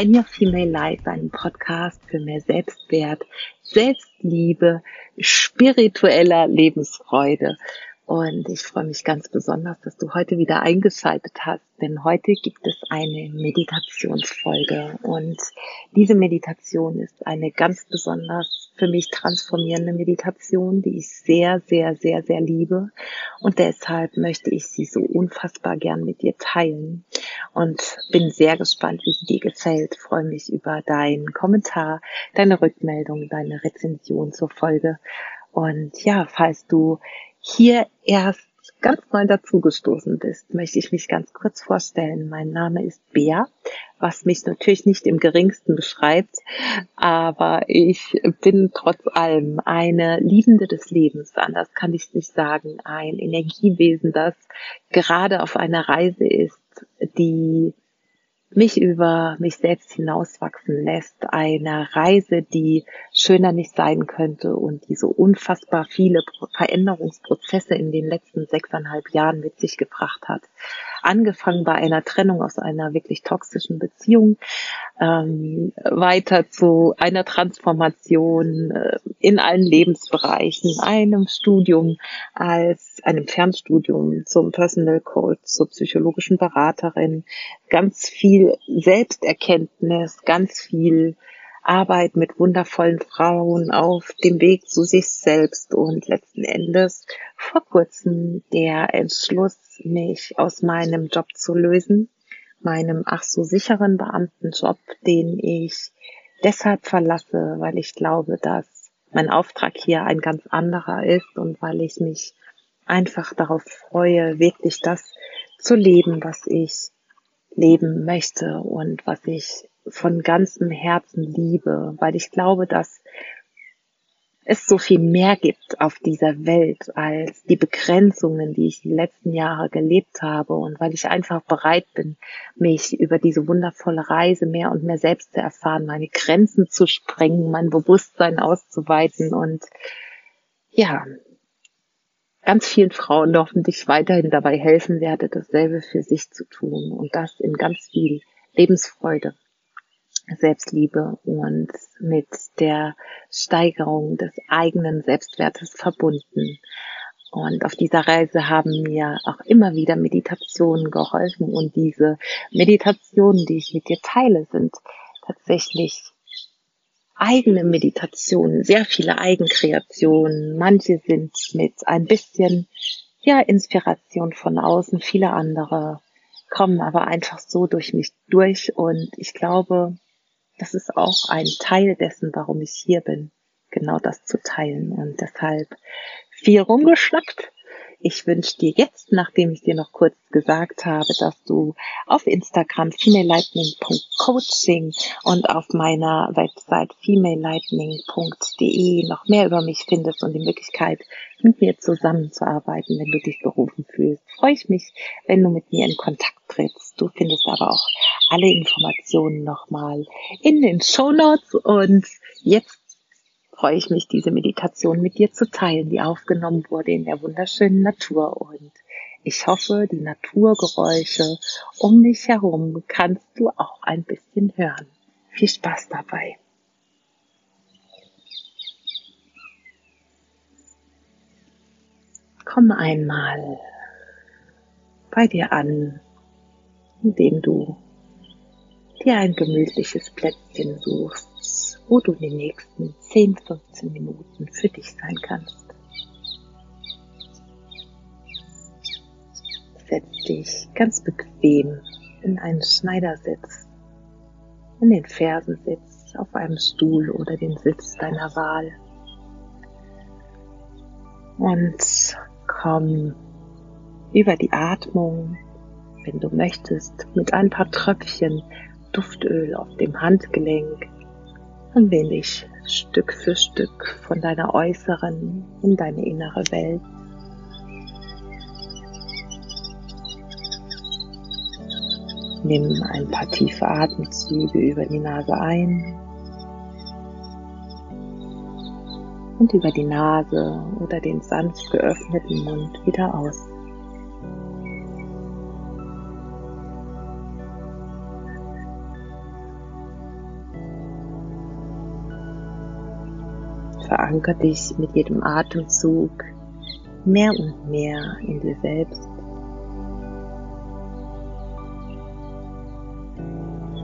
Shine Your Female Life, ein Podcast für mehr Selbstwert, Selbstliebe, spiritueller Lebensfreude. Und ich freue mich ganz besonders, dass du heute wieder eingeschaltet hast, denn heute gibt es eine Meditationsfolge. Und diese Meditation ist eine ganz besonders für mich transformierende Meditation, die ich sehr, sehr, sehr, sehr liebe. Und deshalb möchte ich sie so unfassbar gern mit dir teilen. Und bin sehr gespannt, wie sie dir gefällt. freue mich über deinen Kommentar, deine Rückmeldung, deine Rezension zur Folge. Und ja, falls du hier erst ganz neu dazugestoßen bist, möchte ich mich ganz kurz vorstellen. Mein Name ist Bea, was mich natürlich nicht im geringsten beschreibt, aber ich bin trotz allem eine Liebende des Lebens, anders kann ich es nicht sagen, ein Energiewesen, das gerade auf einer Reise ist, die mich über mich selbst hinauswachsen lässt, eine Reise, die schöner nicht sein könnte und die so unfassbar viele Veränderungsprozesse in den letzten sechseinhalb Jahren mit sich gebracht hat. Angefangen bei einer Trennung aus einer wirklich toxischen Beziehung, ähm, weiter zu einer Transformation äh, in allen Lebensbereichen, einem Studium als einem Fernstudium zum Personal Coach, zur psychologischen Beraterin, ganz viel Selbsterkenntnis, ganz viel Arbeit mit wundervollen Frauen auf dem Weg zu sich selbst und letzten Endes vor kurzem der Entschluss, mich aus meinem Job zu lösen, meinem ach so sicheren Beamtenjob, den ich deshalb verlasse, weil ich glaube, dass mein Auftrag hier ein ganz anderer ist und weil ich mich einfach darauf freue, wirklich das zu leben, was ich leben möchte und was ich von ganzem Herzen liebe, weil ich glaube, dass es so viel mehr gibt auf dieser Welt als die Begrenzungen, die ich die letzten Jahre gelebt habe. Und weil ich einfach bereit bin, mich über diese wundervolle Reise mehr und mehr selbst zu erfahren, meine Grenzen zu sprengen, mein Bewusstsein auszuweiten und ja, ganz vielen Frauen hoffentlich weiterhin dabei helfen werde, dasselbe für sich zu tun und das in ganz viel Lebensfreude, Selbstliebe und mit der Steigerung des eigenen Selbstwertes verbunden. Und auf dieser Reise haben mir auch immer wieder Meditationen geholfen und diese Meditationen, die ich mit dir teile, sind tatsächlich eigene Meditationen, sehr viele Eigenkreationen. Manche sind mit ein bisschen, ja, Inspiration von außen. Viele andere kommen aber einfach so durch mich durch. Und ich glaube, das ist auch ein Teil dessen, warum ich hier bin, genau das zu teilen. Und deshalb viel rumgeschnackt. Ich wünsche dir jetzt, nachdem ich dir noch kurz gesagt habe, dass du auf Instagram femalelightning.coaching und auf meiner Website femalelightning.de noch mehr über mich findest und die Möglichkeit, mit mir zusammenzuarbeiten, wenn du dich berufen fühlst. Freue ich mich, wenn du mit mir in Kontakt trittst. Du findest aber auch alle Informationen nochmal in den Show Notes und jetzt freue ich mich, diese Meditation mit dir zu teilen, die aufgenommen wurde in der wunderschönen Natur. Und ich hoffe, die Naturgeräusche um mich herum kannst du auch ein bisschen hören. Viel Spaß dabei. Komm einmal bei dir an, indem du dir ein gemütliches Plätzchen suchst wo du die nächsten 10, 15 Minuten für dich sein kannst. Setz dich ganz bequem in einen Schneidersitz, in den Fersensitz, auf einem Stuhl oder den Sitz deiner Wahl. Und komm über die Atmung, wenn du möchtest, mit ein paar Tröpfchen Duftöl auf dem Handgelenk ein wenig Stück für Stück von deiner äußeren in deine innere Welt. Nimm ein paar tiefe Atemzüge über die Nase ein und über die Nase oder den sanft geöffneten Mund wieder aus. Veranker dich mit jedem Atemzug mehr und mehr in dir selbst.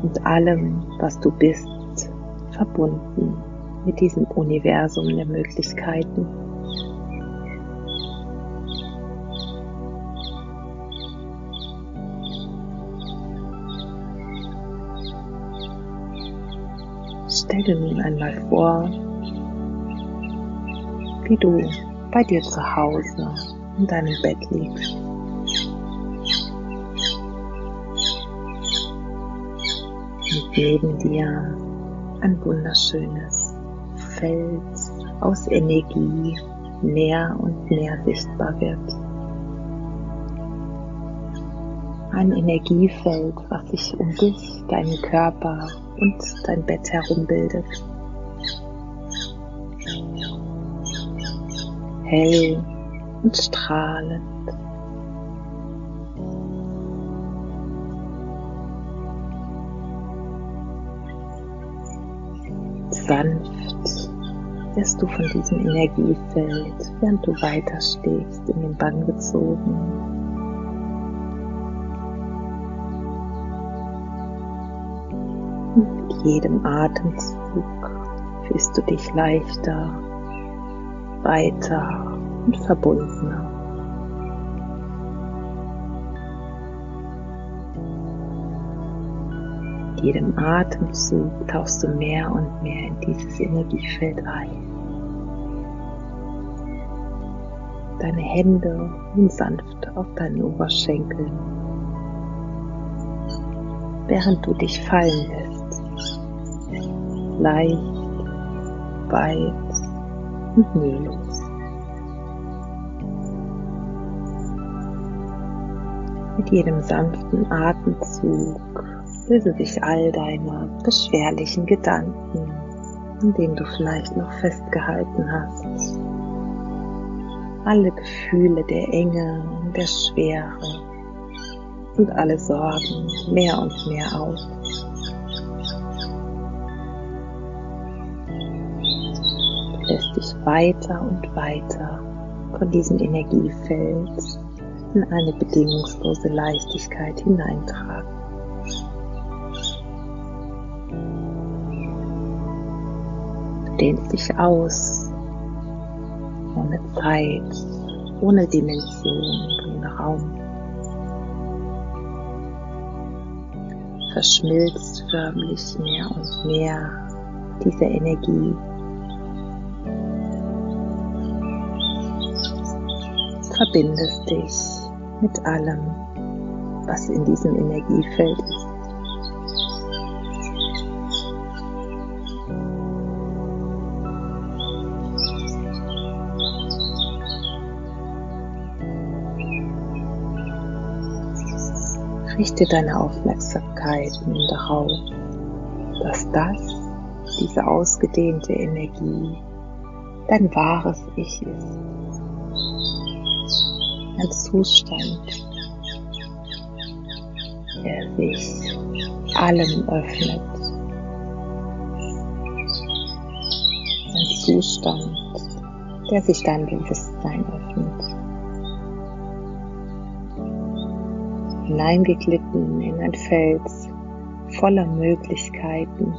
Und allem, was du bist, verbunden mit diesem Universum der Möglichkeiten. Stell dir nun einmal vor, wie du bei dir zu Hause in deinem Bett liegst. Und neben dir ein wunderschönes Feld aus Energie mehr und mehr sichtbar wird. Ein Energiefeld, was sich um dich, deinen Körper und dein Bett herum bildet. Hell und strahlend. Sanft wirst du von diesem Energiefeld, während du weiter stehst, in den Bann gezogen. mit jedem Atemzug fühlst du dich leichter weiter und verbundener. Mit jedem Atemzug tauchst du mehr und mehr in dieses Energiefeld ein. Deine Hände ruhen sanft auf deinen Oberschenkeln, während du dich fallen lässt. Leicht, weit und mühelos. Mit jedem sanften Atemzug lösen sich all deine beschwerlichen Gedanken, an denen du vielleicht noch festgehalten hast. Alle Gefühle der Enge und der Schwere und alle Sorgen mehr und mehr auf. Lässt dich weiter und weiter von diesem Energiefeld in eine bedingungslose Leichtigkeit hineintragen. Du dehnst dich aus, ohne Zeit, ohne Dimension, ohne Raum. Verschmilzt förmlich mehr und mehr diese Energie verbindest dich mit allem, was in diesem Energiefeld ist. Richte deine Aufmerksamkeit nun darauf, dass das, diese ausgedehnte Energie, dein wahres Ich ist ein Zustand, der sich allem öffnet. Ein Zustand, der sich dein Bewusstsein öffnet. Hineingeglitten in ein Feld voller Möglichkeiten.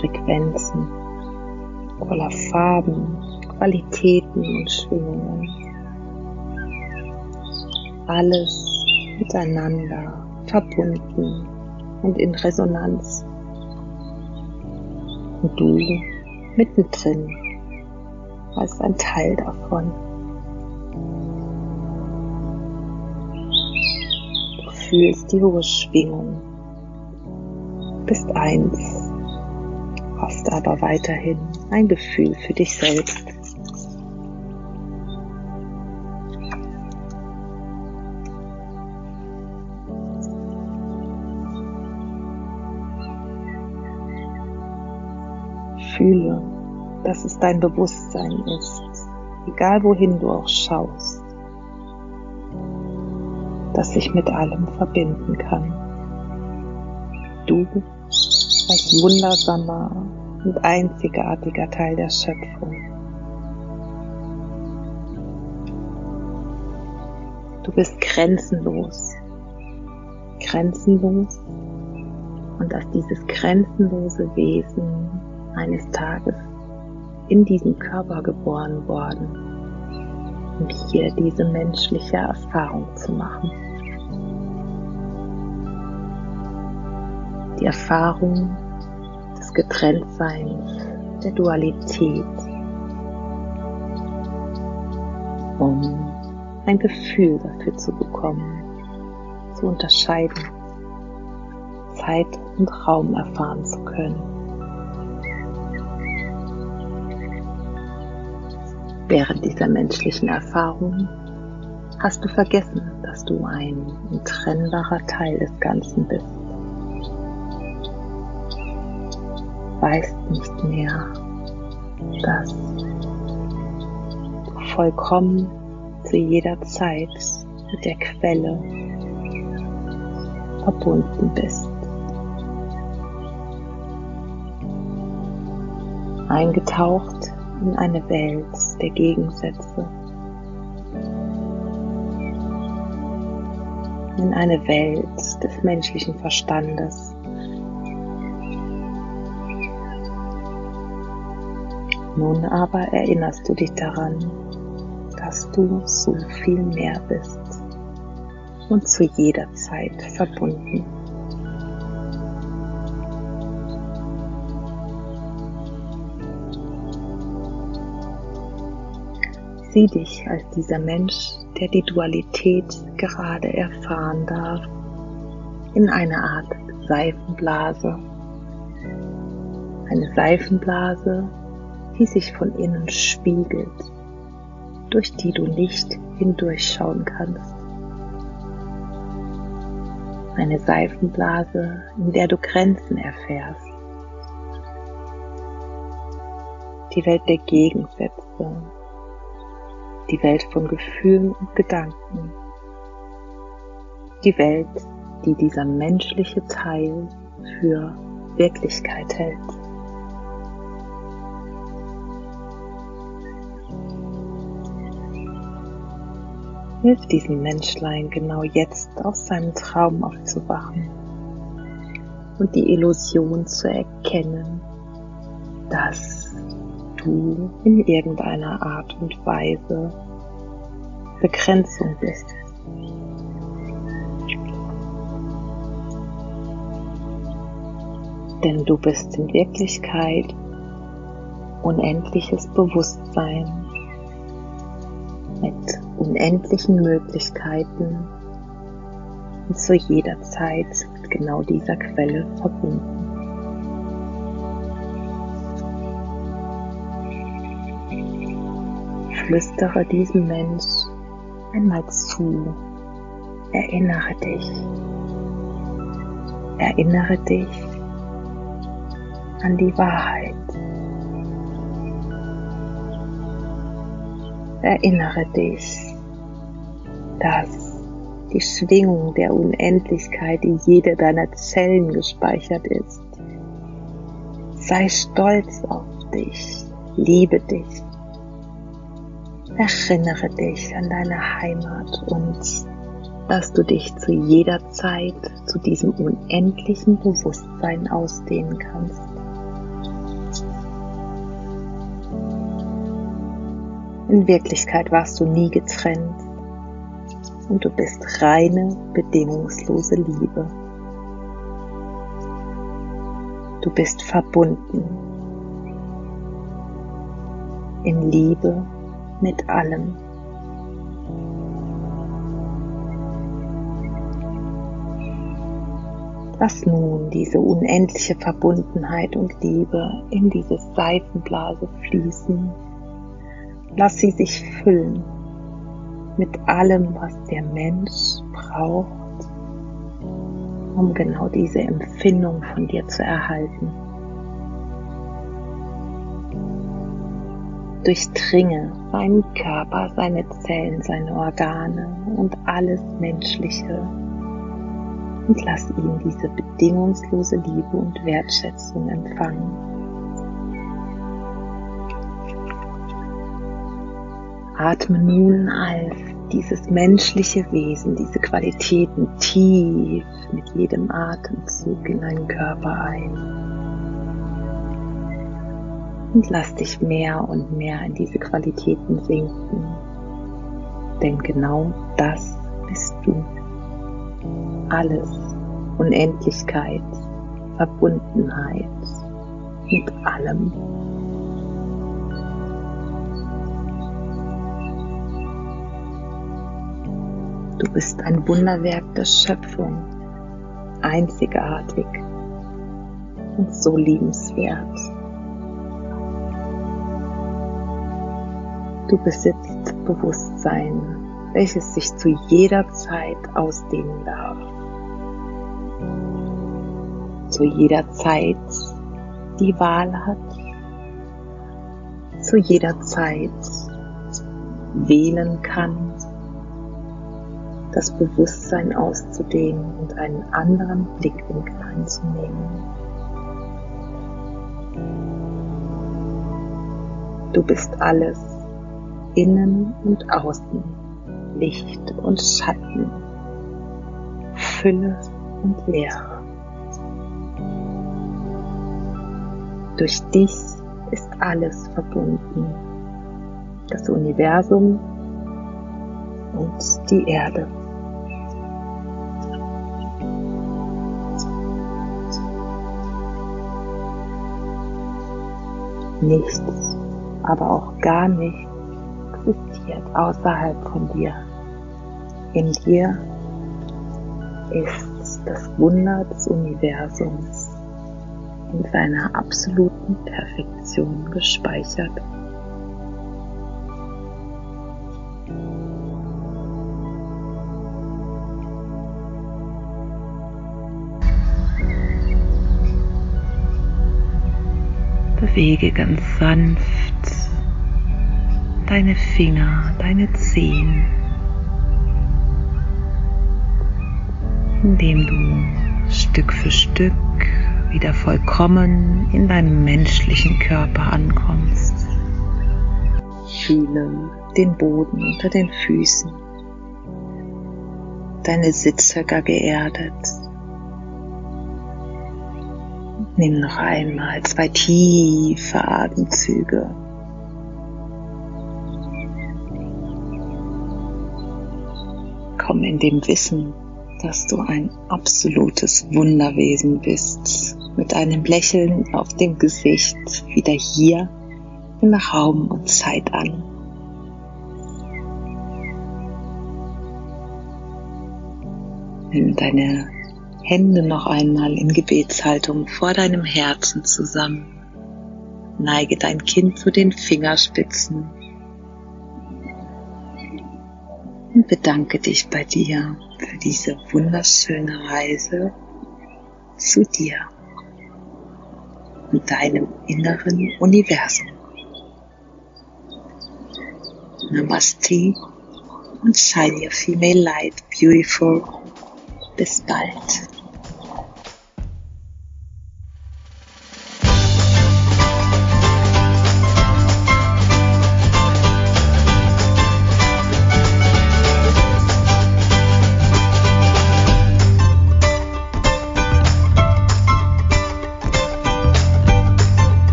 Frequenzen voller Farben, Qualitäten und Schwingungen. Alles miteinander verbunden und in Resonanz. Und du mittendrin als ein Teil davon. Du fühlst die hohe Schwingung, bist eins hast aber weiterhin ein Gefühl für dich selbst. Fühle, dass es dein Bewusstsein ist, egal wohin du auch schaust, das sich mit allem verbinden kann. Du als wundersamer und einzigartiger Teil der Schöpfung. Du bist grenzenlos, grenzenlos und dass dieses grenzenlose Wesen eines Tages in diesen Körper geboren worden, um hier diese menschliche Erfahrung zu machen. Die Erfahrung des Getrenntseins, der Dualität, um ein Gefühl dafür zu bekommen, zu unterscheiden, Zeit und Raum erfahren zu können. Während dieser menschlichen Erfahrung hast du vergessen, dass du ein untrennbarer Teil des Ganzen bist. Weißt nicht mehr, dass du vollkommen zu jeder Zeit mit der Quelle verbunden bist. Eingetaucht in eine Welt der Gegensätze. In eine Welt des menschlichen Verstandes. Nun aber erinnerst du dich daran, dass du so viel mehr bist und zu jeder Zeit verbunden. Sieh dich als dieser Mensch, der die Dualität gerade erfahren darf, in einer Art Seifenblase. Eine Seifenblase, die sich von innen spiegelt, durch die du nicht hindurchschauen kannst. Eine Seifenblase, in der du Grenzen erfährst. Die Welt der Gegensätze, die Welt von Gefühlen und Gedanken, die Welt, die dieser menschliche Teil für Wirklichkeit hält. Hilf diesem Menschlein genau jetzt aus seinem Traum aufzuwachen und die Illusion zu erkennen, dass du in irgendeiner Art und Weise Begrenzung bist. Denn du bist in Wirklichkeit unendliches Bewusstsein mit unendlichen Möglichkeiten und zu jeder Zeit mit genau dieser Quelle verbunden. flüstere diesem Mensch einmal zu. Erinnere dich. Erinnere dich an die Wahrheit. Erinnere dich, dass die Schwingung der Unendlichkeit in jede deiner Zellen gespeichert ist. Sei stolz auf dich, liebe dich Erinnere dich an deine Heimat und dass du dich zu jeder Zeit zu diesem unendlichen Bewusstsein ausdehnen kannst. In Wirklichkeit warst du nie getrennt und du bist reine, bedingungslose Liebe. Du bist verbunden in Liebe mit allem. Lass nun diese unendliche Verbundenheit und Liebe in diese Seifenblase fließen. Lass sie sich füllen mit allem, was der Mensch braucht, um genau diese Empfindung von dir zu erhalten. Durchdringe seinen Körper, seine Zellen, seine Organe und alles Menschliche und lass ihn diese bedingungslose Liebe und Wertschätzung empfangen. Atme nun als dieses menschliche Wesen, diese Qualitäten tief mit jedem Atemzug in deinen Körper ein. Und lass dich mehr und mehr in diese Qualitäten sinken. Denn genau das bist du. Alles. Unendlichkeit, Verbundenheit mit allem. Du bist ein Wunderwerk der Schöpfung, einzigartig und so liebenswert. Du besitzt Bewusstsein, welches sich zu jeder Zeit ausdehnen darf. Zu jeder Zeit die Wahl hat, zu jeder Zeit wählen kann das Bewusstsein auszudehnen und einen anderen Blickwinkel einzunehmen. Du bist alles, innen und außen, Licht und Schatten, Fülle und Leere. Durch dich ist alles verbunden. Das Universum und die Erde. Nichts, aber auch gar nichts existiert außerhalb von dir. In dir ist das Wunder des Universums in seiner absoluten Perfektion gespeichert. Bewege ganz sanft. Deine Finger, deine Zehen, indem du Stück für Stück wieder vollkommen in deinem menschlichen Körper ankommst. Fühle den Boden unter den Füßen, deine Sitzhöcker geerdet Nimm noch einmal zwei tiefe Atemzüge. Komm in dem Wissen, dass du ein absolutes Wunderwesen bist, mit einem Lächeln auf dem Gesicht wieder hier in Raum und Zeit an. Nimm deine Hände noch einmal in Gebetshaltung vor deinem Herzen zusammen. Neige dein Kinn zu den Fingerspitzen und bedanke dich bei dir für diese wunderschöne Reise zu dir und deinem inneren Universum. Namaste und shine your female light beautiful. Bis bald.